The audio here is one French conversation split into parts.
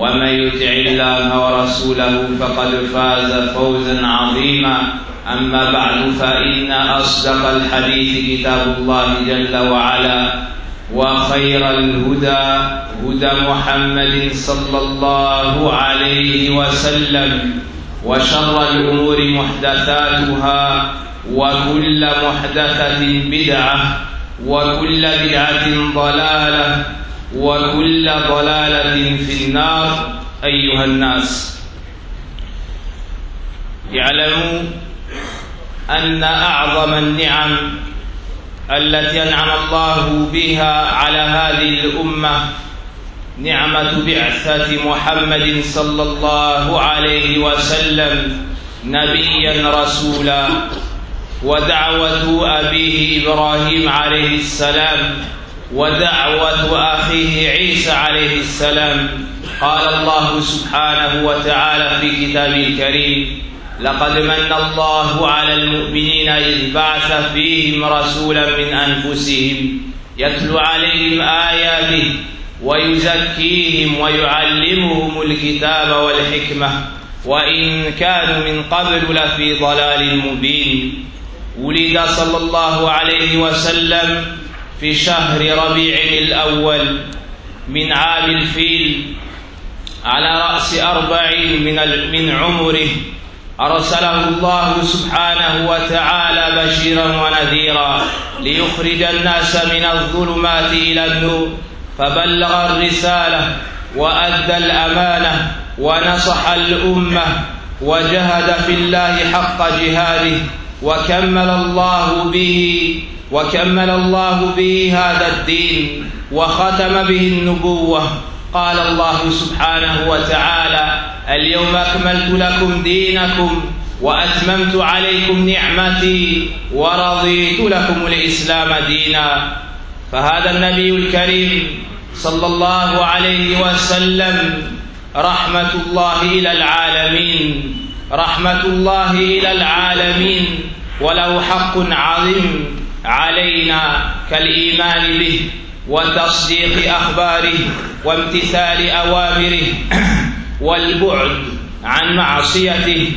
ومن يطع الله ورسوله فقد فاز فوزا عظيما. أما بعد فإن أصدق الحديث كتاب الله جل وعلا وخير الهدى هدى محمد صلى الله عليه وسلم وشر الأمور محدثاتها وكل محدثة بدعة وكل بدعة ضلالة وكل ضلالة في النار أيها الناس. اعلموا أن أعظم النعم التي أنعم الله بها على هذه الأمة نعمة بعثة محمد صلى الله عليه وسلم نبيا رسولا ودعوة أبيه إبراهيم عليه السلام ودعوة أخيه عيسى عليه السلام. قال الله سبحانه وتعالى في كتابه الكريم لقد من الله على المؤمنين إذ بعث فيهم رسولا من أنفسهم يتلو عليهم آياته ويزكيهم ويعلمهم الكتاب والحكمة وإن كانوا من قبل لفي ضلال مبين. ولد صلى الله عليه وسلم في شهر ربيع الأول من عام الفيل على رأس أربعين من من عمره أرسله الله سبحانه وتعالى بشيرا ونذيرا ليخرج الناس من الظلمات إلى النور فبلغ الرسالة وأدى الأمانة ونصح الأمة وجهد في الله حق جهاده وكمل الله به وكمل الله به هذا الدين وختم به النبوة. قال الله سبحانه وتعالى اليوم أكملت لكم دينكم وأتممت عليكم نعمتي ورضيت لكم الإسلام دينا. فهذا النبي الكريم صلى الله عليه وسلم رحمة الله إلى العالمين رحمة الله إلى العالمين وله حق عظيم. علينا كالإيمان به وتصديق أخباره وامتثال أوامره والبعد عن معصيته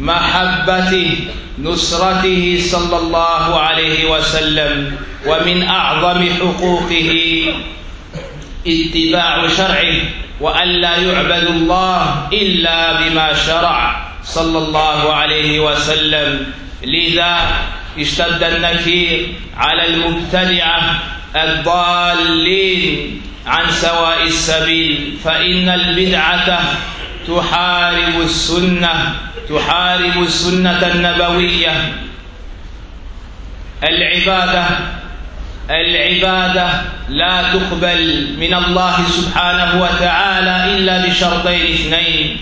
محبته نصرته صلى الله عليه وسلم ومن أعظم حقوقه اتباع شرعه وألا يعبد الله إلا بما شرع صلى الله عليه وسلم. لذا اشتد النكير على المبتدعة الضالين عن سواء السبيل فإن البدعة تحارب السنة تحارب السنة النبوية. العبادة العبادة لا تقبل من الله سبحانه وتعالى إلا بشرطين اثنين.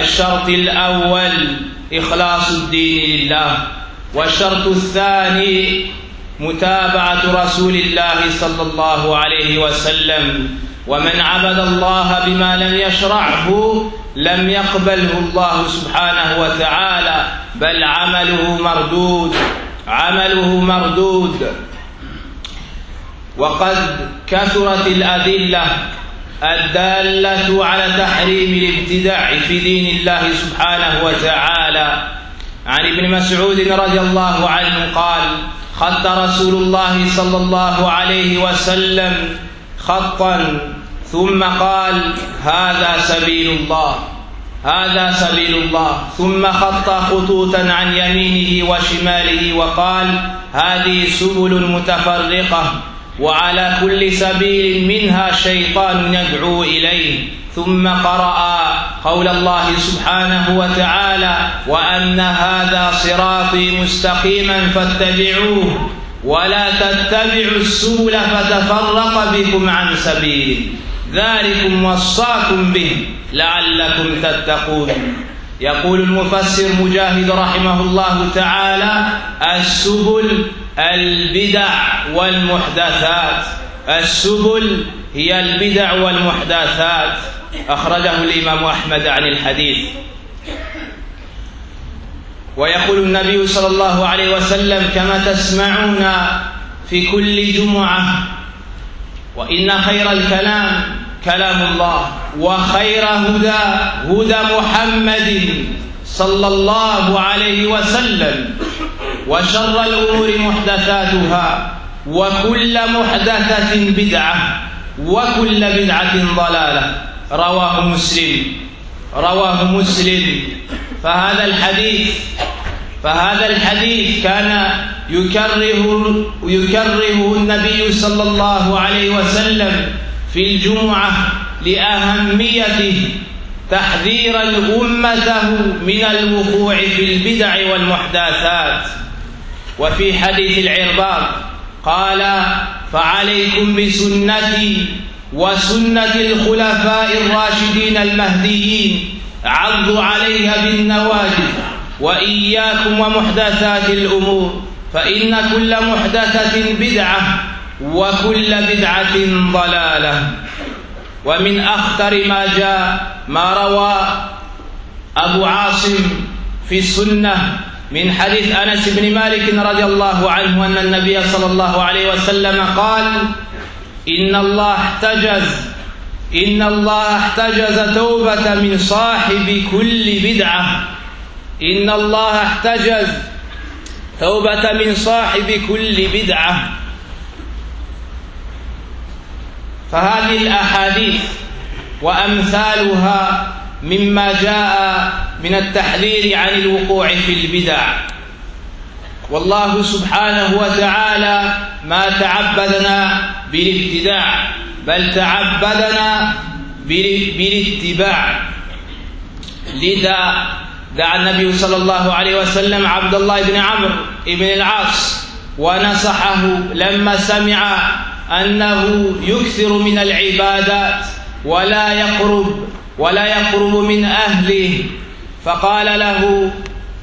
الشرط الأول إخلاص الدين لله. والشرط الثاني متابعة رسول الله صلى الله عليه وسلم. ومن عبد الله بما لم يشرعه لم يقبله الله سبحانه وتعالى بل عمله مردود عمله مردود. وقد كثرت الأدلة الدالة على تحريم الابتداع في دين الله سبحانه وتعالى. عن ابن مسعود رضي الله عنه قال خط رسول الله صلى الله عليه وسلم خطا ثم قال هذا سبيل الله هذا سبيل الله. ثم خط خطوطا عن يمينه وشماله وقال هذه سبل متفرقة وعلى كل سبيل منها شيطان يدعو إليه. ثم قرأ قول الله سبحانه وتعالى وأن هذا صراطي مستقيما فاتبعوه ولا تتبعوا السبل فتفرق بكم عن سبيله ذلكم وصاكم به لعلكم تتقون. يقول المفسر مجاهد رحمه الله تعالى السبل البدع والمحدثات. السبل هي البدع والمحدثات. أخرجه الإمام أحمد عن الحديث. ويقول النبي صلى الله عليه وسلم كما تسمعون في كل جمعة وإن خير الكلام كلام الله وخير هدى هدى محمد صلى الله عليه وسلم وشر الأمور محدثاتها وكل محدثة بدعة. وكل بدعة ضلالة. رواه مسلم. رواه مسلم. فهذا الحديث فهذا الحديث كان يكرره يكرره النبي صلى الله عليه وسلم في الجمعة لأهميته تحذيرا أمته من الوقوع في البدع والمحدثات. وفي حديث العرباض قال فعليكم بسنتي وسنة الخلفاء الراشدين المهديين. عضوا عليها بالنواجذ وإياكم ومحدثات الأمور. فإن كل محدثة بدعة وكل بدعة ضلالة. ومن أخطر ما جاء ما روى أبو عاصم في السنة من حديث أنس بن مالك رضي الله عنه أن النبي صلى الله عليه وسلم قال إن الله احتجز إن الله احتجز توبة من صاحب كل بدعة. إن الله احتجز توبة من صاحب كل بدعة. فهذه الأحاديث وأمثالها مما جاء من التحذير عن الوقوع في البدع. والله سبحانه وتعالى ما تعبدنا بالابتداع بل تعبدنا بالاتباع. لذا دعا النبي صلى الله عليه وسلم عبد الله بن عمرو بن العاص ونصحه لما سمع أنه يكثر من العبادات ولا يقرب ولا يقرب من أهله. فقال له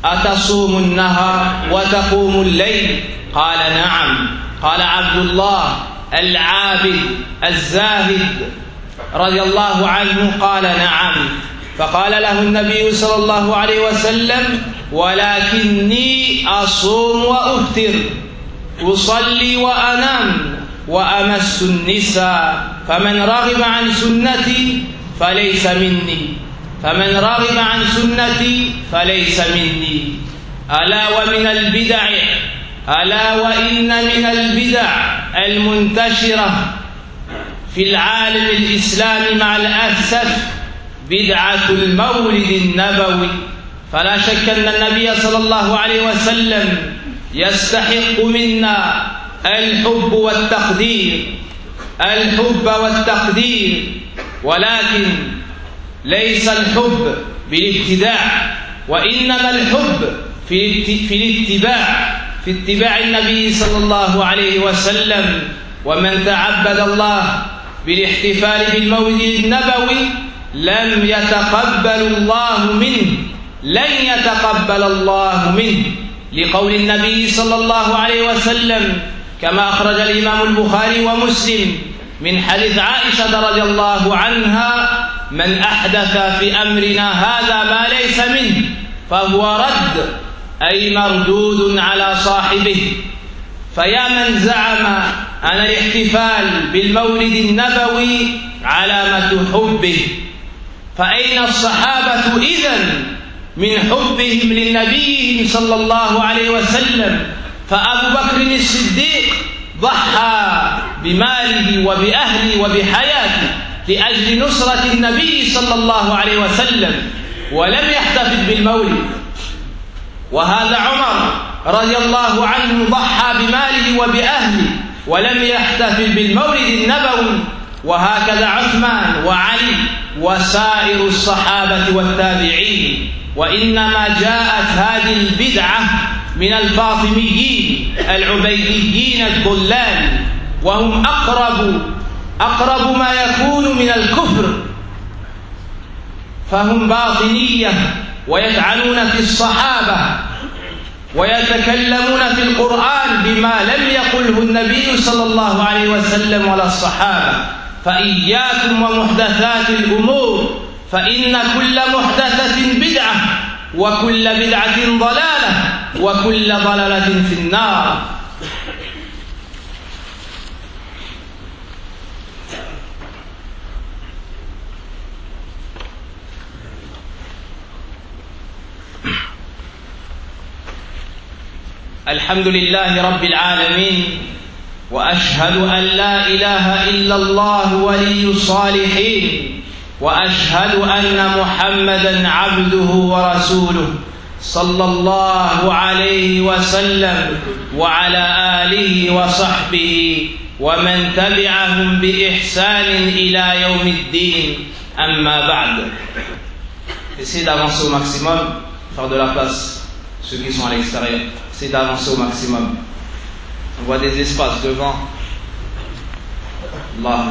أتصوم النهر وتقوم الليل؟ قال نعم. قال عبد الله العابد الزاهد رضي الله عنه قال نعم. فقال له النبي صلى الله عليه وسلم ولكني أصوم وأفطر أصلي وأنام وأمس النساء. فمن رغب عن سنتي فليس مني. فمن رغب عن سنتي فليس مني. ألا ومن البدع. ألا وإن من البدع المنتشرة في العالم الإسلامي مع الأسف بدعة المولد النبوي. فلا شك أن النبي صلى الله عليه وسلم يستحق منا الحب والتقدير. الحب والتقدير ولكن ليس الحب بالابتداع وإنما الحب في في الاتباع في اتباع النبي صلى الله عليه وسلم. ومن تعبد الله بالاحتفال بالمولد النبوي لم يتقبل الله منه لن يتقبل الله منه. لقول النبي صلى الله عليه وسلم كما أخرج الإمام البخاري ومسلم من حديث عائشة رضي الله عنها من أحدث في أمرنا هذا ما ليس منه فهو رد أي مردود على صاحبه. فيا من زعم أن الاحتفال بالمولد النبوي علامة حبه. فأين الصحابة إذن من حبهم لنبيهم صلى الله عليه وسلم؟ فأبو بكر الصديق ضحى بماله وبأهله وبحياته لأجل نصرة النبي صلى الله عليه وسلم ولم يحتفل بالمولد. وهذا عمر رضي الله عنه ضحى بماله وبأهله ولم يحتفل بالمولد النبوي. وهكذا عثمان وعلي وسائر الصحابة والتابعين. وإنما جاءت هذه البدعة من الفاطميين العبيديين الضلال وهم أقرب أقرب ما يكون من الكفر. فهم باطنية ويطعنون في الصحابة ويتكلمون في القرآن بما لم يقله النبي صلى الله عليه وسلم ولا الصحابة. فإياكم ومحدثات الأمور فإن كل محدثة بدعة. وكل بدعة ضلالة وكل ضلالة في النار. الحمد لله رب العالمين وأشهد أن لا إله إلا الله ولي الصالحين. واشهد ان محمدا عبده ورسوله صلى الله عليه وسلم وعلى اله وصحبه ومن تبعهم باحسان إلى يوم الدين اما بعد Essayez d'avancer au maximum, faire de la place ceux qui sont à l'extérieur. c'est d'avancer au maximum. On voit des espaces devant. Allah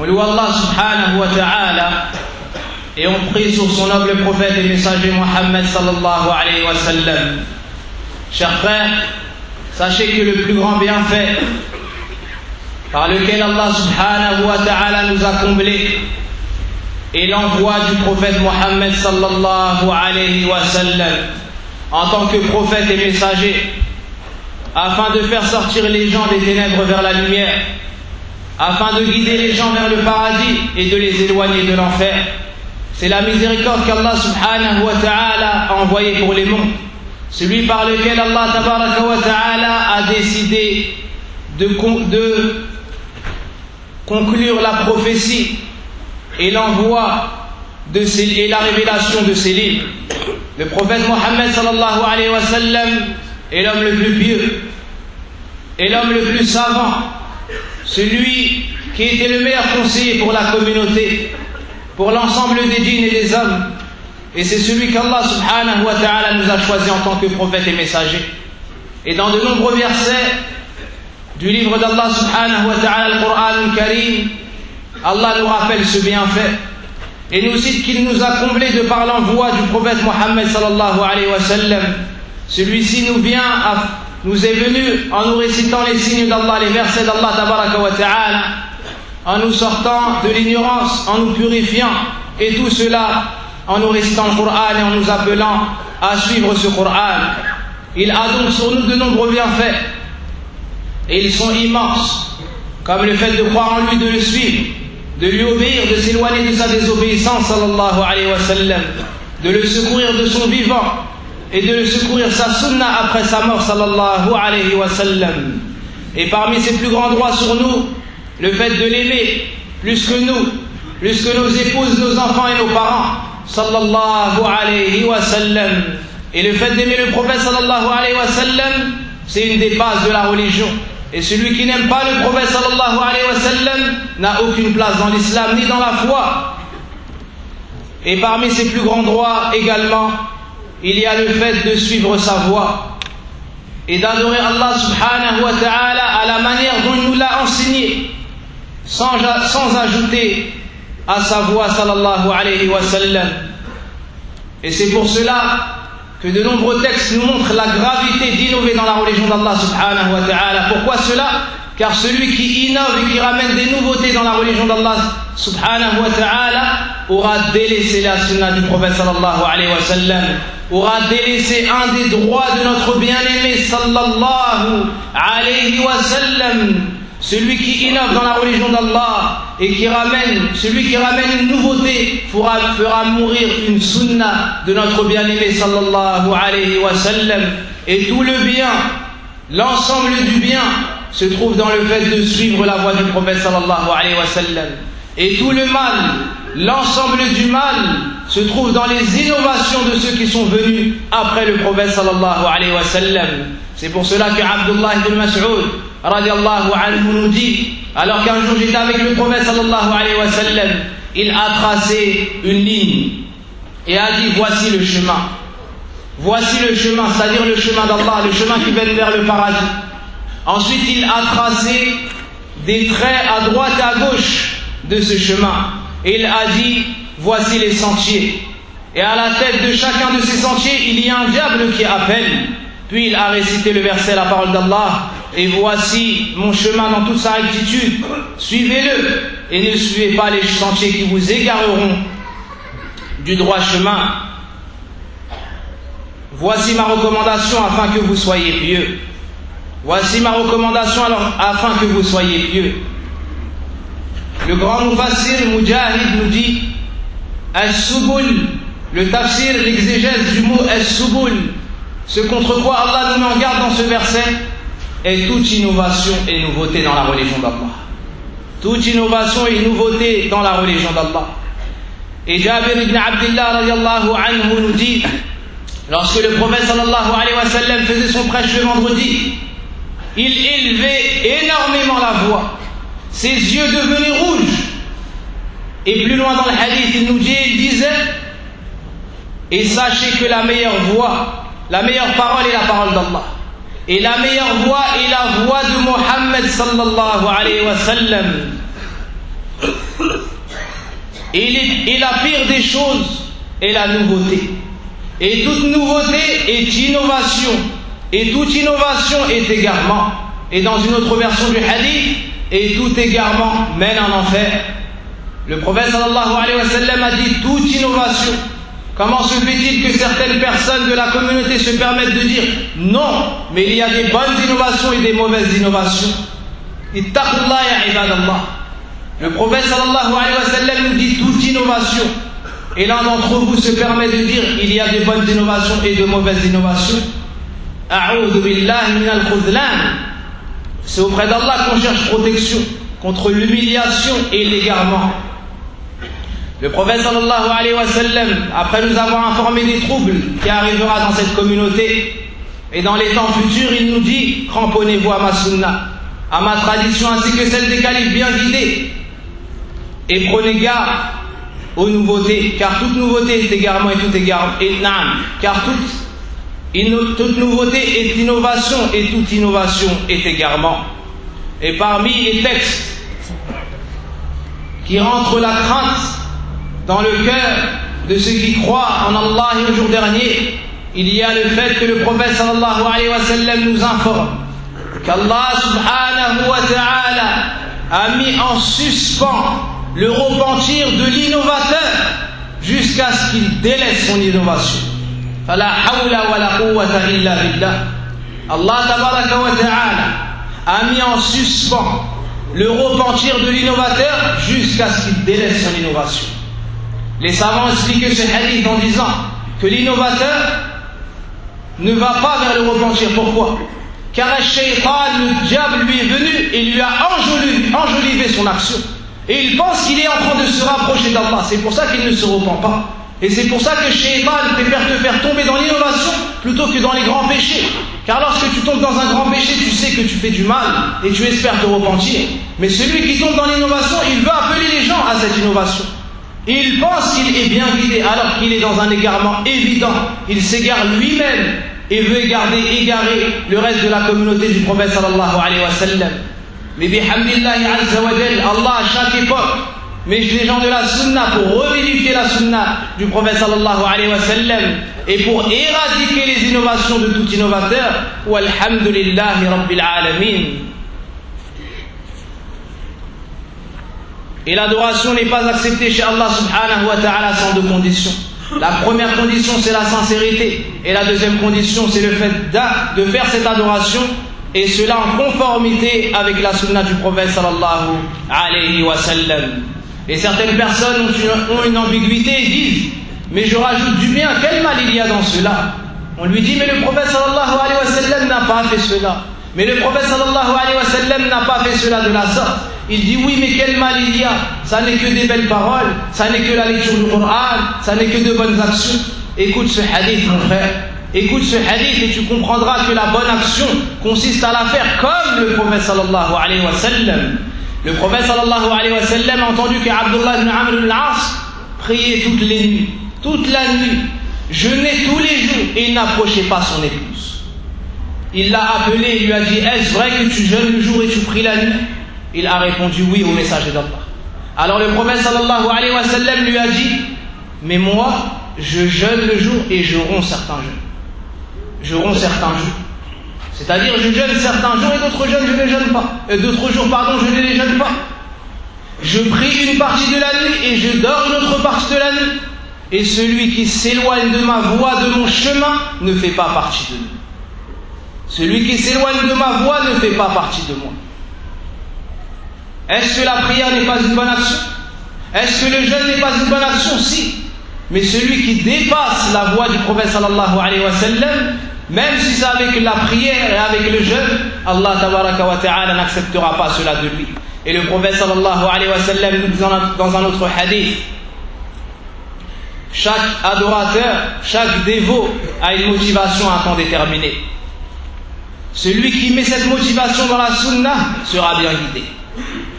On loue Allah subhanahu wa ta'ala et on prie sur son noble prophète et messager Mohammed sallallahu alayhi wa sallam. Chers frères, sachez que le plus grand bienfait par lequel Allah subhanahu wa ta'ala nous a comblés et l'envoi du prophète Mohammed sallallahu alayhi wa sallam en tant que prophète et messager afin de faire sortir les gens des ténèbres vers la lumière afin de guider les gens vers le paradis et de les éloigner de l'enfer c'est la miséricorde qu'Allah subhanahu wa ta'ala a envoyée pour les mondes celui par lequel Allah a décidé de, de conclure la prophétie et l'envoi et la révélation de ses livres. Le prophète Mohammed sallallahu alayhi wa sallam est l'homme le plus pieux, est l'homme le plus savant, celui qui était le meilleur conseiller pour la communauté, pour l'ensemble des djinns et des hommes. Et c'est celui qu'Allah subhanahu wa ta'ala nous a choisi en tant que prophète et messager. Et dans de nombreux versets du livre d'Allah subhanahu wa ta'ala, le Coran al-Karim, Allah nous rappelle ce bienfait et nous cite qu'il nous a comblés de par l'envoi du prophète Mohammed sallallahu alayhi wa. Celui-ci nous vient, nous est venu en nous récitant les signes d'Allah, les versets d'Allah ta'ala, en nous sortant de l'ignorance, en nous purifiant, et tout cela en nous récitant le Coran et en nous appelant à suivre ce Coran. Il a donc sur nous de nombreux bienfaits, et ils sont immenses, comme le fait de croire en lui, de le suivre, de lui obéir, de s'éloigner de sa désobéissance, sallallahu alayhi wa sallam, de le secourir de son vivant et de secourir sa sunna après sa mort, sallallahu alayhi wa sallam. Et parmi ses plus grands droits sur nous, le fait de l'aimer plus que nous, plus que nos épouses, nos enfants et nos parents, sallallahu alayhi wa sallam. Et le fait d'aimer le prophète, sallallahu alayhi wa c'est une des bases de la religion. Et celui qui n'aime pas le prophète sallallahu alayhi wa n'a aucune place dans l'islam ni dans la foi. Et parmi ses plus grands droits également, il y a le fait de suivre sa voie et d'adorer Allah subhanahu wa ta'ala à la manière dont il nous l'a enseigné, sans, sans ajouter à sa voix sallallahu alayhi wa sallam. Et c'est pour cela que de nombreux textes nous montrent la gravité d'innover dans la religion d'Allah subhanahu wa ta'ala. Pourquoi cela? Car celui qui innove et qui ramène des nouveautés dans la religion d'Allah subhanahu wa ta'ala aura délaissé la sunna du prophète sallallahu alayhi wa sallam, aura délaissé un des droits de notre bien-aimé sallallahu alayhi wa sallam. Celui qui innove dans la religion d'Allah et qui ramène, celui qui ramène une nouveauté fera, mourir une sunna de notre bien-aimé sallallahu alayhi wa sallam. Et tout le bien, l'ensemble du bien se trouve dans le fait de suivre la voie du prophète sallallahu alayhi wa sallam. Et tout le mal, l'ensemble du mal se trouve dans les innovations de ceux qui sont venus après le prophète sallallahu alayhi wa sallam. C'est pour cela que Abdullah ibn Mas'ud radiallahu anhu nous dit, alors qu'un jour j'étais avec le prophète sallallahu alayhi wa sallam, il a tracé une ligne et a dit voici le chemin. Voici le chemin, c'est-à-dire le chemin d'Allah, le chemin qui mène vers le paradis. Ensuite, il a tracé des traits à droite et à gauche de ce chemin. Il a dit, voici les sentiers. Et à la tête de chacun de ces sentiers, il y a un diable qui appelle. Puis il a récité le verset, la parole d'Allah. Et voici mon chemin dans toute sa rectitude. Suivez-le et ne suivez pas les sentiers qui vous égareront du droit chemin. Voici ma recommandation afin que vous soyez pieux. Voici ma recommandation afin que vous soyez pieux. Le grand Mufassir Mujahid nous dit le tafsir, l'exégèse du mot As-Subul, ce contre quoi Allah nous met en garde dans ce verset, est toute innovation et nouveauté dans la religion d'Allah. Toute innovation et nouveauté dans la religion d'Allah. Et Jabir ibn Abdullah anhu nous dit, lorsque le prophète sallallahu alayhi wa sallam faisait son prêche le vendredi, il élevait énormément la voix, ses yeux devenaient rouges. Et plus loin dans le hadith, il nous dit, il disait, et sachez que la meilleure voix, la meilleure parole est la parole d'Allah. Et la meilleure voix est la voix de Mohammed sallallahu alayhi wa sallam. Et, la pire des choses est la nouveauté. Et toute nouveauté est innovation. Et toute innovation est égarement. Et dans une autre version du hadith, et tout égarement mène en enfer. Le prophète sallallahu alayhi wa a dit toute innovation. Comment se fait-il que certaines personnes de la communauté se permettent de dire non, mais il y a des bonnes innovations et des mauvaises innovations. Le prophète sallallahu alayhi wa sallam nous dit toute innovation. Et l'un d'entre vous se permet de dire il y a des bonnes innovations et de mauvaises innovations. C'est auprès d'Allah qu'on cherche protection contre l'humiliation et l'égarement. Le prophète sallallahu alayhi wa après nous avoir informé des troubles qui arrivera dans cette communauté, et dans les temps futurs, il nous dit, cramponnez-vous à ma sunna, à ma tradition ainsi que celle des califes bien guidés, et prenez garde aux nouveautés, car toute nouveauté est égarement et tout égarement nam, car toute, toute nouveauté est innovation et toute innovation est égarement. Et parmi les textes qui rentrent la crainte dans le cœur de ceux qui croient en Allah et au jour dernier, il y a le fait que le prophète sallallahu alayhi wa sallam nous informe qu'Allah subhanahu wa ta'ala a mis en suspens le repentir de l'innovateur jusqu'à ce qu'il délaisse son innovation. Allah a mis en suspens le repentir de l'innovateur jusqu'à ce qu'il délaisse son innovation. Les savants expliquent ce hadith en disant que l'innovateur ne va pas vers le repentir. Pourquoi? Car un le diable, lui est venu et lui a enjolivé son action. Et il pense qu'il est en train de se rapprocher d'Allah. C'est pour ça qu'il ne se repent pas. Et c'est pour ça que Shaitan préfère te faire tomber dans l'innovation plutôt que dans les grands péchés. Car lorsque tu tombes dans un grand péché, tu sais que tu fais du mal et tu espères te repentir. Mais celui qui tombe dans l'innovation, il veut appeler les gens à cette innovation. Et il pense qu'il est bien guidé alors qu'il est dans un égarement évident. Il s'égare lui-même et veut égarer, égarer le reste de la communauté du prophète sallallahu alayhi wa sallam. Mais bihamdillahi Allah à chaque époque met les gens de la sunna pour revivifier la sunna du prophète sallallahu alayhi wa sallam et pour éradiquer les innovations de tout innovateur. Walhamdulillahi rabbil alamin. Et l'adoration n'est pas acceptée chez Allah subhanahu wa ta'ala sans deux conditions. La première condition, c'est la sincérité. Et la deuxième condition, c'est le fait de faire cette adoration et cela en conformité avec la sunna du prophète sallallahu alayhi wa sallam. Et certaines personnes ont une, ambiguïté et disent Mais je rajoute du bien, quel mal il y a dans cela? On lui dit Mais le prophète sallallahu alayhi wa sallam n'a pas fait cela. Mais le prophète sallallahu alayhi wa sallam n'a pas fait cela de la sorte. Il dit oui, mais quel mal il y a? Ça n'est que des belles paroles, ça n'est que la lecture du Coran, ça n'est que de bonnes actions. Écoute ce hadith, mon frère. Écoute ce hadith et tu comprendras que la bonne action consiste à la faire comme le prophète sallallahu alayhi wa sallam. Le prophète sallallahu alayhi wa sallam a entendu que Abdullah ibn Amr al-As priait toutes les nuits, toute la nuit, jeûnait tous les jours et n'approchait pas son épouse. Il l'a appelé et lui a dit Est-ce vrai que tu jeûnes le jour et tu pries la nuit? Il a répondu oui au message d'Allah. Alors le prophète sallallahu alayhi wa sallam lui a dit Mais moi, je jeûne le jour et je romps certains jeûnes. Je romps certains jours. C'est-à-dire, je jeûne certains jours et d'autres jeûnes, je ne les jeûne pas. Euh, d'autres jours, pardon, je ne les jeûne pas. Je prie une partie de la nuit et je dors une autre partie de la nuit. Et celui qui s'éloigne de ma voie, de mon chemin, ne fait pas partie de nous. Celui qui s'éloigne de ma voie ne fait pas partie de moi. Est-ce que la prière n'est pas une bonne action? Est-ce que le jeûne n'est pas une bonne action? Si. Mais celui qui dépasse la voie du prophète sallallahu alayhi wa sallam, même si c'est avec la prière et avec le jeûne, Allah ta'ala n'acceptera pas cela de lui. Et le prophète sallallahu alayhi wa sallam nous dit dans un autre hadith, chaque adorateur, chaque dévot a une motivation à temps déterminé. Celui qui met cette motivation dans la sunna sera bien guidé.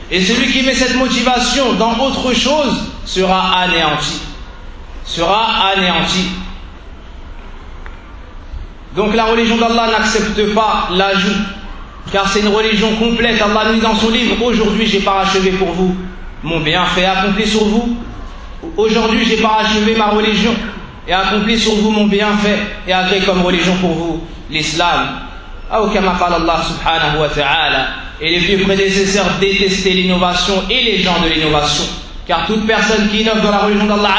Et celui qui met cette motivation dans autre chose sera anéanti. Sera anéanti. Donc la religion d'Allah n'accepte pas l'ajout, car c'est une religion complète. Allah dit dans son livre, aujourd'hui j'ai parachevé pour vous mon bienfait accompli sur vous. Aujourd'hui j'ai parachevé ma religion et accompli sur vous mon bienfait et agré comme religion pour vous l'islam. Et les vieux prédécesseurs détestaient l'innovation et les gens de l'innovation. Car toute personne qui innove dans la religion d'Allah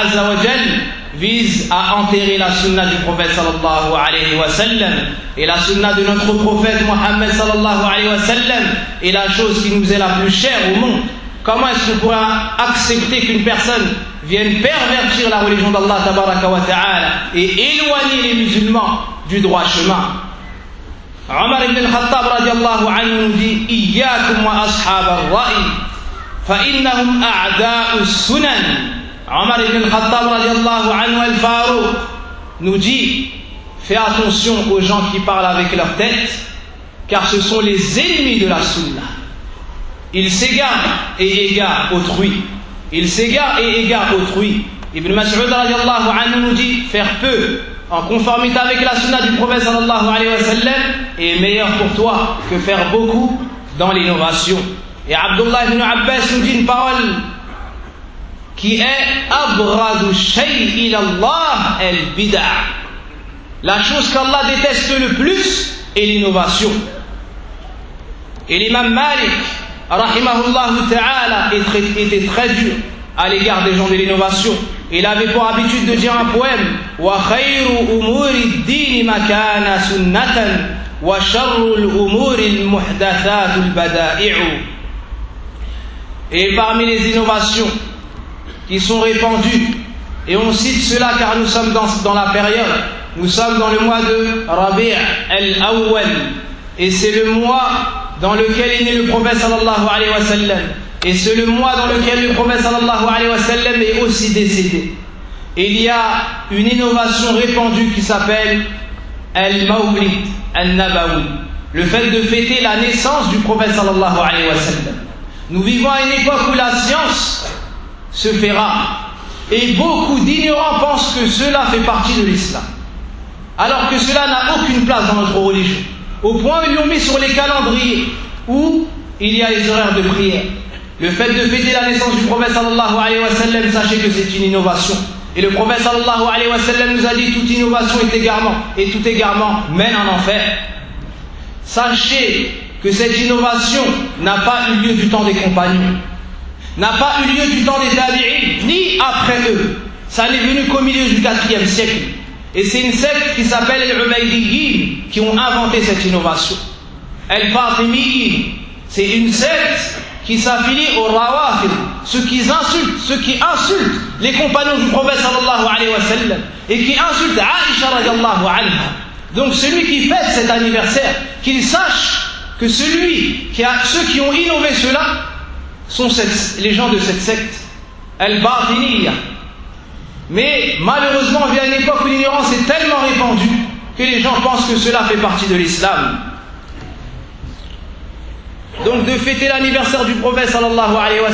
vise à enterrer la sunna du prophète sallallahu alayhi wa sallam. Et la sunna de notre prophète Mohammed sallallahu alayhi wa sallam est la chose qui nous est la plus chère au monde. Comment est-ce qu'on pourra accepter qu'une personne vienne pervertir la religion d'Allah ta'ala et éloigner les musulmans du droit chemin? Omar ibn al-Khattab radiallahu anhu nous dit Iyyakum wa ashab al-ra'i fa innahum sunan Omar ibn Khattab al nous dit Fais attention aux gens qui parlent avec leur tête, car ce sont les ennemis de la sunna. Ils s'égarent et égarent autrui. Ils s'égarent et égarent autrui. Ibn Mas'ud anhu nous dit Faire peu en conformité avec la sunna du prophète sallallahu alayhi wa sallam est meilleur pour toi que faire beaucoup dans l'innovation. Et Abdullah ibn Abbas nous dit une parole qui est abradu shay Allah el bid'a. La chose qu'Allah déteste le plus est l'innovation. Et l'imam Malik, rahimahullah ta'ala, était très dur à l'égard des gens de l'innovation. Il avait pour habitude de dire un poème Wa khayru umuri dini makana sunnatan wa umuri. Et parmi les innovations qui sont répandus. Et on cite cela car nous sommes dans, la période, nous sommes dans le mois de Rabi' al-Awwal. Et c'est le mois dans lequel est né le prophète sallallahu alayhi wa sallam. Et c'est le mois dans lequel le prophète sallallahu alayhi wa sallam est aussi décédé. Il y a une innovation répandue qui s'appelle Al-Mawlid Al-Nabawi. Le fait de fêter la naissance du prophète sallallahu alayhi wa sallam. Nous vivons à une époque où la science se rare. Et beaucoup d'ignorants pensent que cela fait partie de l'islam. Alors que cela n'a aucune place dans notre religion. Au point où ils l'ont mis sur les calendriers où il y a les horaires de prière. Le fait de fêter la naissance du prophète sallallahu alayhi wa sallam, sachez que c'est une innovation. Et le prophète sallallahu alayhi wa sallam nous a dit toute innovation est égarement. Et tout égarement mène en enfer. Sachez que cette innovation n'a pas eu lieu du temps des compagnons n'a pas eu lieu du temps des tabi'in, ni après eux. Ça n'est venu qu'au milieu du 4 siècle. Et c'est une secte qui s'appelle les Ubaydiyin qui ont inventé cette innovation. El Fatimiyin, c'est une secte qui s'affilie aux Rawafid, ceux qui insultent, ceux qui insultent les compagnons du prophète sallallahu alayhi wa sallam, et qui insultent Aisha radiallahu anha. Donc celui qui fête cet anniversaire, qu'il sache que celui qui a, ceux qui ont innové cela sont les gens de cette secte, Al-Batiniya. Mais malheureusement, vient une époque où l'ignorance est tellement répandue que les gens pensent que cela fait partie de l'islam. Donc de fêter l'anniversaire du prophète sallallahu alayhi wa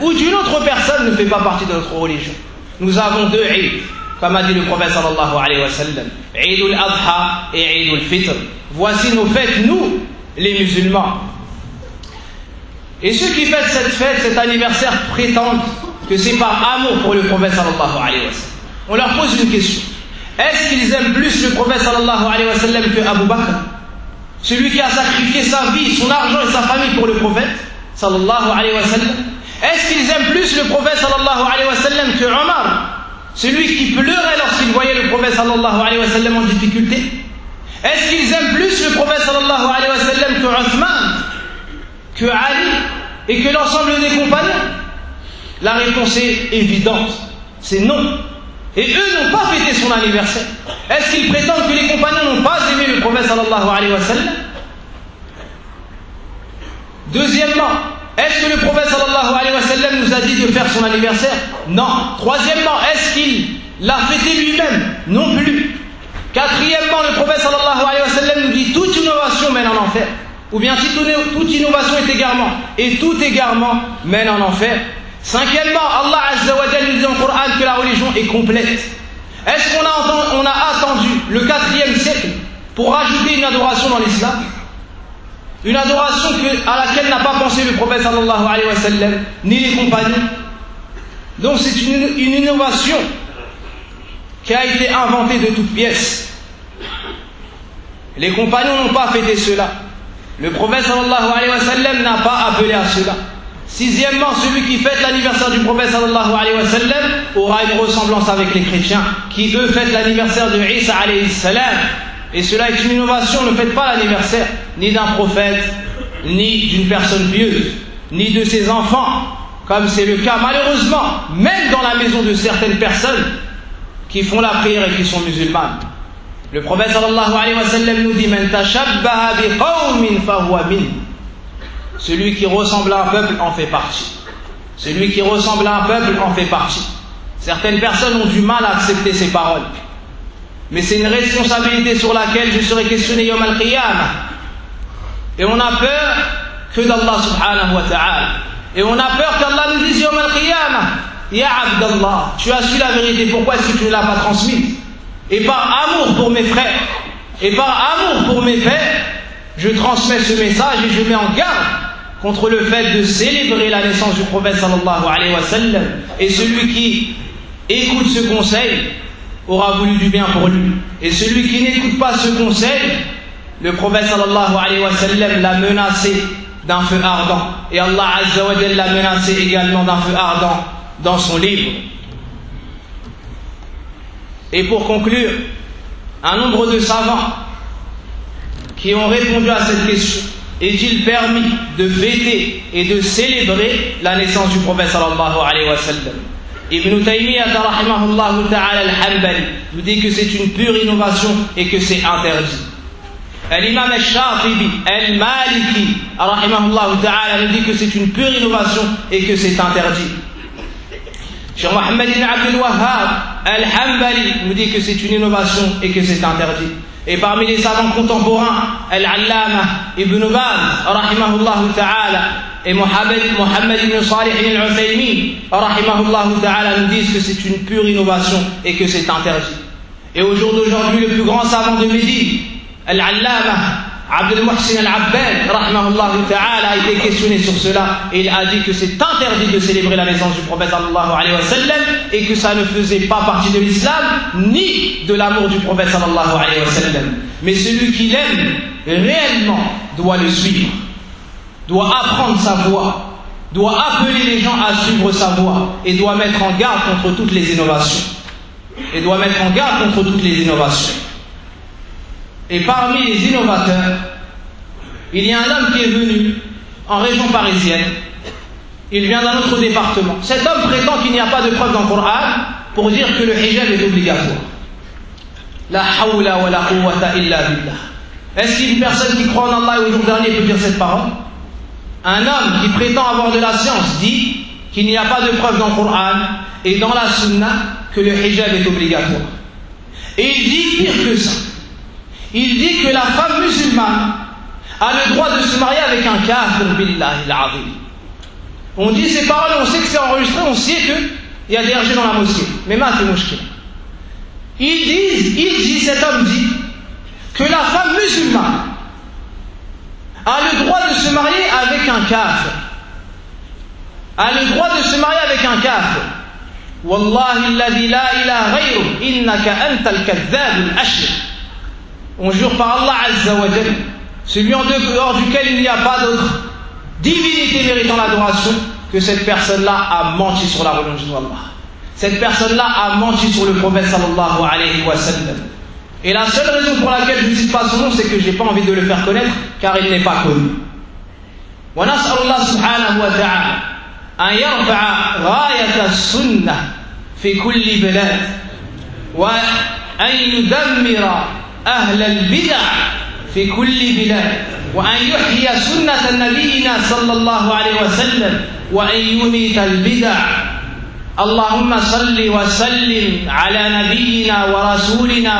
ou d'une autre personne ne fait pas partie de notre religion. Nous avons deux Eid, comme a dit le prophète sallallahu alayhi wa sallam, al-Adha et Eid al-Fitr. Voici nos fêtes, nous, les musulmans. Et ceux qui fêtent cette fête, cet anniversaire, prétendent que c'est par amour pour le prophète sallallahu alayhi wa. On leur pose une question. Est-ce qu'ils aiment plus le prophète sallallahu alayhi wa sallam que Abu Bakr? Celui qui a sacrifié sa vie, son argent et sa famille pour le prophète sallallahu alayhi wa sallam. Est-ce qu'ils aiment plus le prophète sallallahu alayhi wa sallam que Omar? Celui qui pleurait lorsqu'il voyait le prophète sallallahu alayhi wa sallam en difficulté. Est-ce qu'ils aiment plus le prophète sallallahu alayhi wa sallam que Uthman Que Ali Et que l'ensemble des compagnons La réponse est évidente, c'est non. Et eux n'ont pas fêté son anniversaire. Est-ce qu'ils prétendent que les compagnons n'ont pas aimé le prophète sallallahu alayhi wa Deuxièmement, est-ce que le prophète sallallahu alayhi wa nous a dit de faire son anniversaire? Non. Troisièmement, est-ce qu'il l'a fêté lui-même? Non plus. Quatrièmement, le prophète sallallahu alayhi wa nous dit toute innovation mène en enfer. Ou bien si toute innovation est égarement, et tout égarement mène en enfer. Cinquièmement, Allah Azza wa nous dit le Coran que la religion est complète. Est-ce qu'on a, attendu le quatrième siècle pour rajouter une adoration dans l'islam? Une adoration à laquelle n'a pas pensé le prophète sallallahu alayhi wa sallam, ni les compagnons. Donc c'est une, une innovation qui a été inventée de toutes pièces. Les compagnons n'ont pas fêté cela. Le prophète sallallahu alayhi wa sallam n'a pas appelé à cela. Sixièmement, celui qui fête l'anniversaire du prophète sallallahu alayhi wa sallam aura une ressemblance avec les chrétiens qui eux fêtent l'anniversaire de Isa alayhi. Et cela est une innovation, ne faites pas l'anniversaire ni d'un prophète, ni d'une personne pieuse, ni de ses enfants, comme c'est le cas malheureusement, même dans la maison de certaines personnes qui font la prière et qui sont musulmanes. Le prophète sallallahu alayhi wa sallam nous dit. Celui qui ressemble à un peuple en fait partie. Celui qui ressemble à un peuple en fait partie. Certaines personnes ont du mal à accepter ces paroles. Mais c'est une responsabilité sur laquelle je serai questionné yom al-qiyamah. Et on a peur que d'Allah subhanahu wa ta'ala. Et on a peur qu'Allah nous dise yom al-qiyamah. Ya Abdallah, tu as su la vérité, pourquoi est-ce que tu ne l'as pas transmise? Et par amour pour mes frères, et par amour pour mes pères, je transmets ce message et je mets en garde contre le fait de célébrer la naissance du prophète sallallahu alayhi wa. Et celui qui écoute ce conseil aura voulu du bien pour lui. Et celui qui n'écoute pas ce conseil, le prophète sallallahu alayhi wa l'a menacé d'un feu ardent. Et Allah azza l'a menacé également d'un feu ardent dans son livre. Et pour conclure, un nombre de savants qui ont répondu à cette question est-il permis de fêter et de célébrer la naissance du prophète sallallahu alayhi wa sallam? Ibn Taymiyyah al-Hanbali nous dit que c'est une pure innovation et que c'est interdit. L'imam al-Shatibi al-Maliki nous dit que c'est une pure innovation et que c'est interdit. Cheikh Mohammed ibn Abdul Wahhab al-Hanbali nous dit que c'est une innovation et que c'est interdit. Et parmi les savants contemporains, Al-Allama Ibn Baz, rahimahullah ta'ala, et Mohammed, Mohammed ibn Salih ibn Uthaymin, rahimahullah ta'ala, nous disent que c'est une pure innovation et que c'est interdit. Et au jour d'aujourd'hui, le plus grand savant de Médine, Al-Allama Abdel Muhsin al-Abbad, a été questionné sur cela et il a dit que c'est interdit de célébrer la naissance du prophète et que ça ne faisait pas partie de l'islam ni de l'amour du prophète sallallahu alayhi wa sallam. Mais celui qui l'aime réellement doit le suivre, doit apprendre sa voie, doit appeler les gens à suivre sa voie. Et doit mettre en garde contre toutes les innovations. Et parmi les innovateurs, il y a un homme qui est venu en région parisienne. Il vient d'un autre département. Cet homme prétend qu'il n'y a pas de preuve dans le Coran pour dire que le hijab est obligatoire. La hawla wa la quwwata illa billah. Est-ce qu'une personne qui croit en Allah au jour dernier peut dire cette parole? Un homme qui prétend avoir de la science dit qu'il n'y a pas de preuve dans le Coran et dans la Sunna que le hijab est obligatoire. Et il dit pire que ça. Il dit que la femme musulmane a le droit de se marier avec un kafir On dit ces paroles, on sait que c'est enregistré, on sait qu'il y a des RG dans la mosquée. Mais disent, il dit, cet homme dit, que la femme musulmane a le droit de se marier avec un kafir. A le droit de se marier avec un kafir. Wallahi la ilaha ghayru innaka anta al-kadhdhab al-ashir. On jure par Allah Azza wa Jalla, celui en dehors duquel il n'y a pas d'autre divinité méritant l'adoration que cette personne-là a menti sur la religion d'Allah. Cette personne-là a menti sur le prophète sallallahu alayhi wa sallam. Et la seule raison pour laquelle je ne cite pas son nom, c'est que je n'ai pas envie de le faire connaître, car il n'est pas connu. ونسأل الله سبحانه وتعالى أن يرفع غاية السنة في كل بلاد وأن يدمر أهل البدع في كل بلاد وأن يحيي سنة نبينا صلى الله عليه وسلم وأن يميت البدع. اللهم صل وسلم على نبينا ورسولنا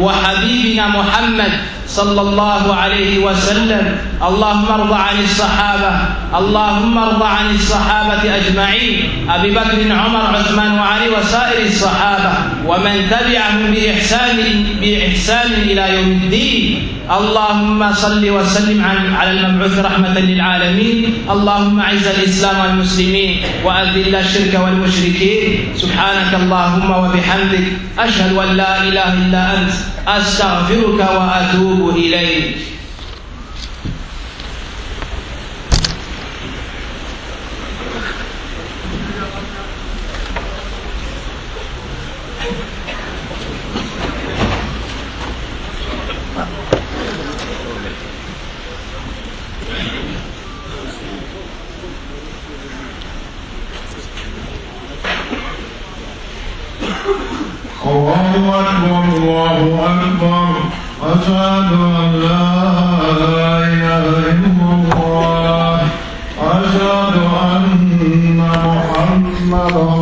وحبيبنا محمد صلى الله عليه وسلم. اللهم ارض عن الصحابة. اللهم ارض عن الصحابة أجمعين. أبي بكر عمر عثمان وعلي وسائر الصحابة. ومن تبعهم بإحسان بإحسان إلى يوم الدين. اللهم صل وسلم على المبعوث رحمة للعالمين. اللهم أعز الإسلام والمسلمين وأذل الشرك والمشركين. سبحانك اللهم وبحمدك. أشهد أن لا إله إلا أنت. أستغفرك وأتوب أتوب إليه